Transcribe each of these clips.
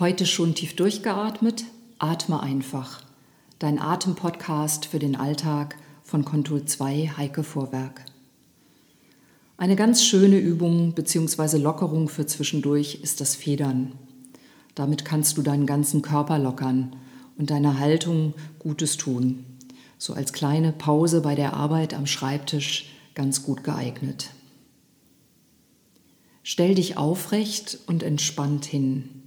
Heute schon tief durchgeatmet? Atme einfach. Dein Atempodcast für den Alltag von Kontur 2 Heike Vorwerk. Eine ganz schöne Übung bzw. Lockerung für zwischendurch ist das Federn. Damit kannst du deinen ganzen Körper lockern und deiner Haltung Gutes tun. So als kleine Pause bei der Arbeit am Schreibtisch ganz gut geeignet. Stell dich aufrecht und entspannt hin.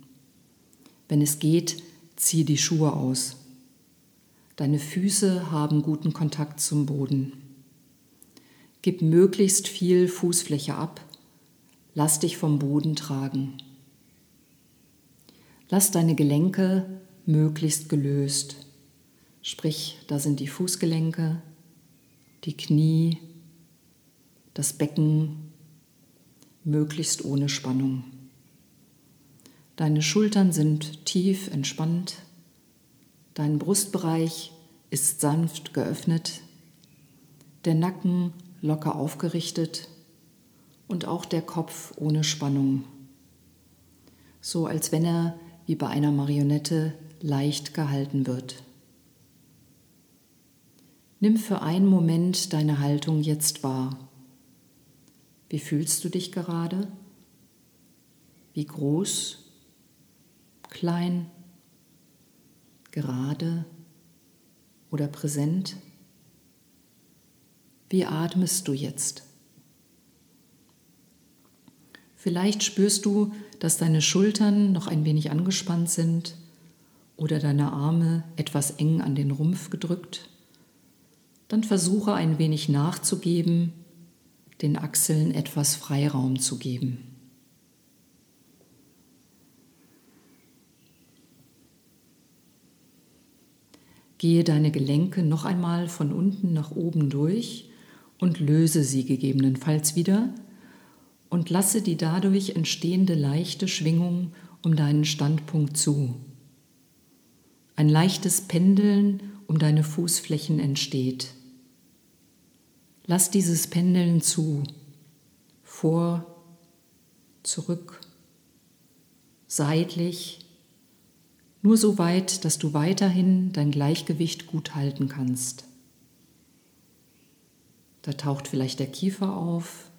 Wenn es geht, zieh die Schuhe aus. Deine Füße haben guten Kontakt zum Boden. Gib möglichst viel Fußfläche ab. Lass dich vom Boden tragen. Lass deine Gelenke möglichst gelöst. Sprich, da sind die Fußgelenke, die Knie, das Becken, möglichst ohne Spannung. Deine Schultern sind tief entspannt. Dein Brustbereich ist sanft geöffnet. Der Nacken locker aufgerichtet und auch der Kopf ohne Spannung. So als wenn er wie bei einer Marionette leicht gehalten wird. Nimm für einen Moment deine Haltung jetzt wahr. Wie fühlst du dich gerade? Wie groß klein, gerade oder präsent? Wie atmest du jetzt? Vielleicht spürst du, dass deine Schultern noch ein wenig angespannt sind oder deine Arme etwas eng an den Rumpf gedrückt. Dann versuche ein wenig nachzugeben, den Achseln etwas Freiraum zu geben. Gehe deine Gelenke noch einmal von unten nach oben durch und löse sie gegebenenfalls wieder und lasse die dadurch entstehende leichte Schwingung um deinen Standpunkt zu. Ein leichtes Pendeln um deine Fußflächen entsteht. Lass dieses Pendeln zu. Vor, zurück, seitlich, nur so weit, dass du weiterhin dein Gleichgewicht gut halten kannst. Da taucht vielleicht der Kiefer auf,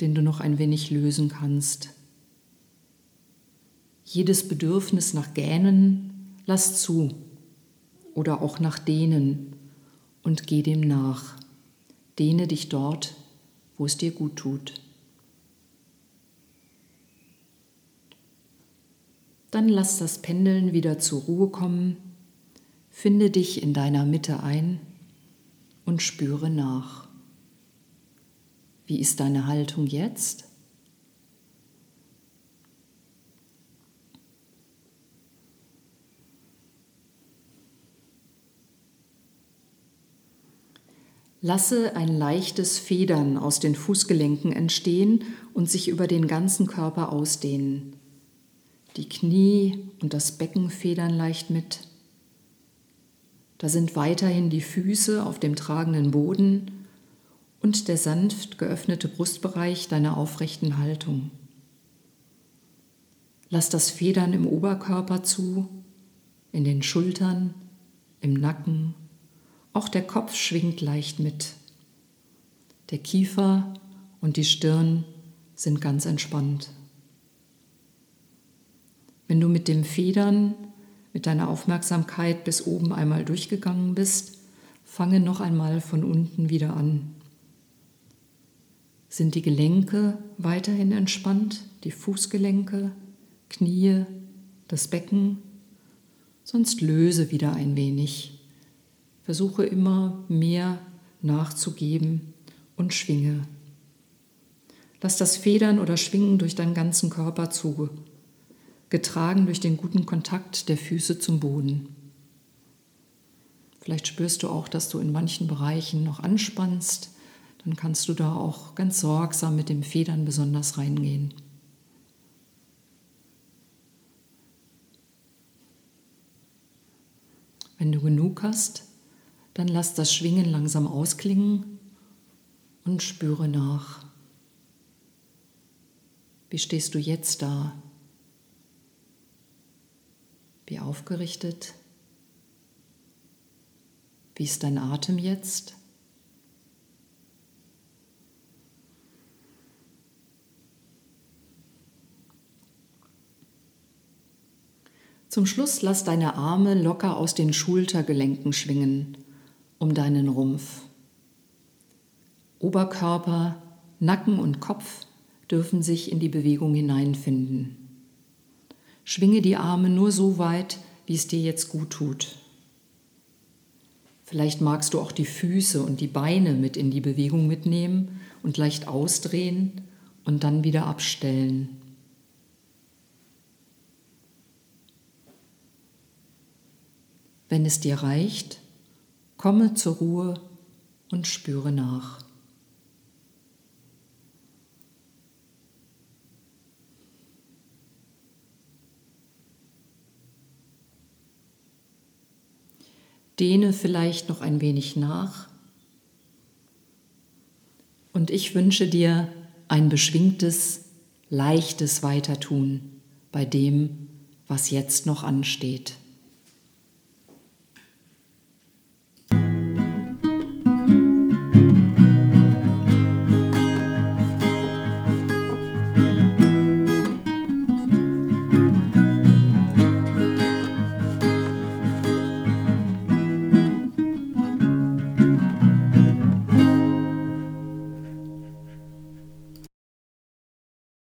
den du noch ein wenig lösen kannst. Jedes Bedürfnis nach Gähnen lass zu oder auch nach Dehnen und geh dem nach. Dehne dich dort, wo es dir gut tut. Dann lass das Pendeln wieder zur Ruhe kommen, finde dich in deiner Mitte ein und spüre nach. Wie ist deine Haltung jetzt? Lasse ein leichtes Federn aus den Fußgelenken entstehen und sich über den ganzen Körper ausdehnen. Die Knie und das Becken federn leicht mit. Da sind weiterhin die Füße auf dem tragenden Boden und der sanft geöffnete Brustbereich deiner aufrechten Haltung. Lass das Federn im Oberkörper zu, in den Schultern, im Nacken, auch der Kopf schwingt leicht mit. Der Kiefer und die Stirn sind ganz entspannt. Wenn du mit dem Federn, mit deiner Aufmerksamkeit bis oben einmal durchgegangen bist, fange noch einmal von unten wieder an. Sind die Gelenke weiterhin entspannt, die Fußgelenke, Knie, das Becken? Sonst löse wieder ein wenig. Versuche immer mehr nachzugeben und schwinge. Lass das Federn oder Schwingen durch deinen ganzen Körper zu getragen durch den guten Kontakt der Füße zum Boden. Vielleicht spürst du auch, dass du in manchen Bereichen noch anspannst. Dann kannst du da auch ganz sorgsam mit dem Federn besonders reingehen. Wenn du genug hast, dann lass das Schwingen langsam ausklingen und spüre nach. Wie stehst du jetzt da? wie aufgerichtet. Wie ist dein Atem jetzt? Zum Schluss lass deine Arme locker aus den Schultergelenken schwingen, um deinen Rumpf. Oberkörper, Nacken und Kopf dürfen sich in die Bewegung hineinfinden. Schwinge die Arme nur so weit, wie es dir jetzt gut tut. Vielleicht magst du auch die Füße und die Beine mit in die Bewegung mitnehmen und leicht ausdrehen und dann wieder abstellen. Wenn es dir reicht, komme zur Ruhe und spüre nach. Dehne vielleicht noch ein wenig nach. Und ich wünsche dir ein beschwingtes, leichtes Weitertun bei dem, was jetzt noch ansteht.